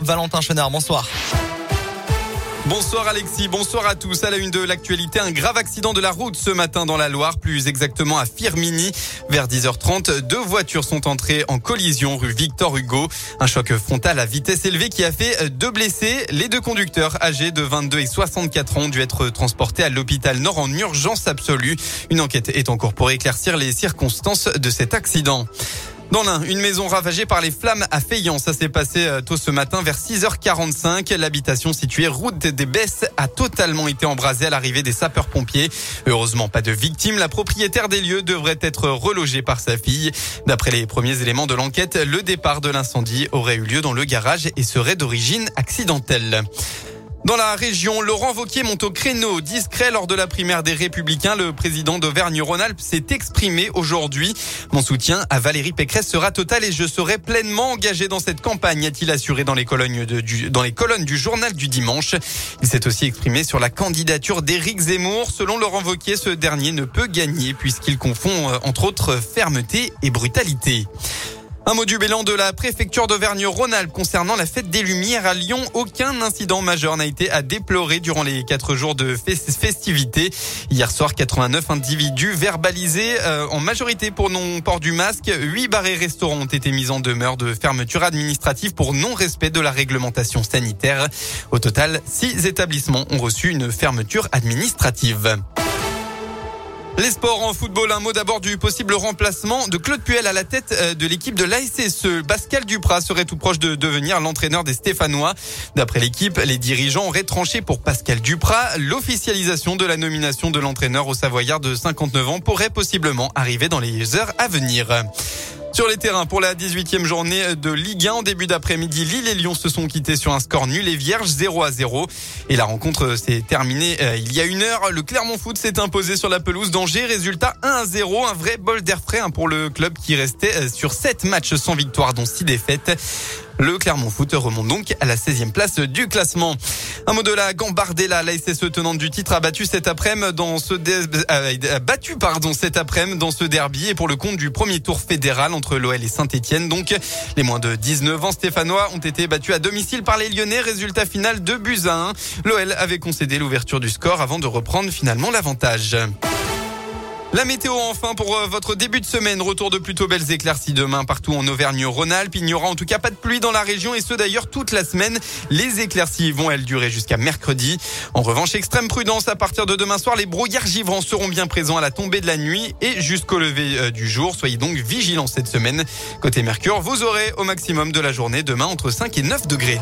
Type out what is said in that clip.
Valentin Chenard, bonsoir. Bonsoir Alexis, bonsoir à tous. À la une de l'actualité, un grave accident de la route ce matin dans la Loire, plus exactement à Firmini. Vers 10h30, deux voitures sont entrées en collision rue Victor Hugo. Un choc frontal à vitesse élevée qui a fait deux blessés. Les deux conducteurs âgés de 22 et 64 ans ont dû être transportés à l'hôpital Nord en urgence absolue. Une enquête est en cours pour éclaircir les circonstances de cet accident. Dans l'un, une maison ravagée par les flammes à Feillan. Ça s'est passé euh, tôt ce matin vers 6h45. L'habitation située route des Besses a totalement été embrasée à l'arrivée des sapeurs-pompiers. Heureusement, pas de victimes. La propriétaire des lieux devrait être relogée par sa fille. D'après les premiers éléments de l'enquête, le départ de l'incendie aurait eu lieu dans le garage et serait d'origine accidentelle. Dans la région, Laurent Vauquier monte au créneau. Discret lors de la primaire des Républicains, le président d'Auvergne-Rhône-Alpes s'est exprimé aujourd'hui. Mon soutien à Valérie Pécresse sera total et je serai pleinement engagé dans cette campagne, a-t-il assuré dans les, colonnes du, du journal du dimanche. Il s'est aussi exprimé sur la candidature d'Éric Zemmour. Selon Laurent Vauquier, ce dernier ne peut gagner puisqu'il confond euh, entre autres fermeté et brutalité. Un mot du bilan de la préfecture d'Auvergne-Rhône-Alpes concernant la fête des Lumières à Lyon. Aucun incident majeur n'a été à déplorer durant les quatre jours de festivités. Hier soir, 89 individus verbalisés euh, en majorité pour non-port du masque. Huit bars et restaurants ont été mis en demeure de fermeture administrative pour non-respect de la réglementation sanitaire. Au total, six établissements ont reçu une fermeture administrative. Les sports en football, un mot d'abord du possible remplacement de Claude Puel à la tête euh, de l'équipe de l'ASSE. Pascal Duprat serait tout proche de devenir l'entraîneur des Stéphanois. D'après l'équipe, les dirigeants auraient tranché pour Pascal Duprat. L'officialisation de la nomination de l'entraîneur au Savoyard de 59 ans pourrait possiblement arriver dans les heures à venir. Sur les terrains pour la 18e journée de Ligue 1 en début d'après-midi, Lille et Lyon se sont quittés sur un score nul et vierge 0 à 0. Et la rencontre s'est terminée euh, il y a une heure. Le Clermont Foot s'est imposé sur la pelouse d'Angers. Résultat 1 à 0. Un vrai bol d'air frais hein, pour le club qui restait euh, sur 7 matchs sans victoire dont 6 défaites. Le Clermont Foot remonte donc à la 16e place du classement. Un mot de la Gambardella, la SSE tenante du titre a battu cet après-midi dans ce euh, dans ce derby et pour le compte du premier tour fédéral entre l'OL et Saint-Étienne. Donc les moins de 19 ans stéphanois ont été battus à domicile par les Lyonnais. Résultat final de buts à 1. L'OL avait concédé l'ouverture du score avant de reprendre finalement l'avantage. La météo enfin pour euh, votre début de semaine. Retour de plutôt belles éclaircies demain partout en Auvergne-Rhône-Alpes. Il n'y aura en tout cas pas de pluie dans la région et ce d'ailleurs toute la semaine. Les éclaircies vont elles durer jusqu'à mercredi. En revanche, extrême prudence à partir de demain soir. Les brouillards givrants seront bien présents à la tombée de la nuit et jusqu'au lever euh, du jour. Soyez donc vigilants cette semaine. Côté Mercure, vous aurez au maximum de la journée demain entre 5 et 9 degrés.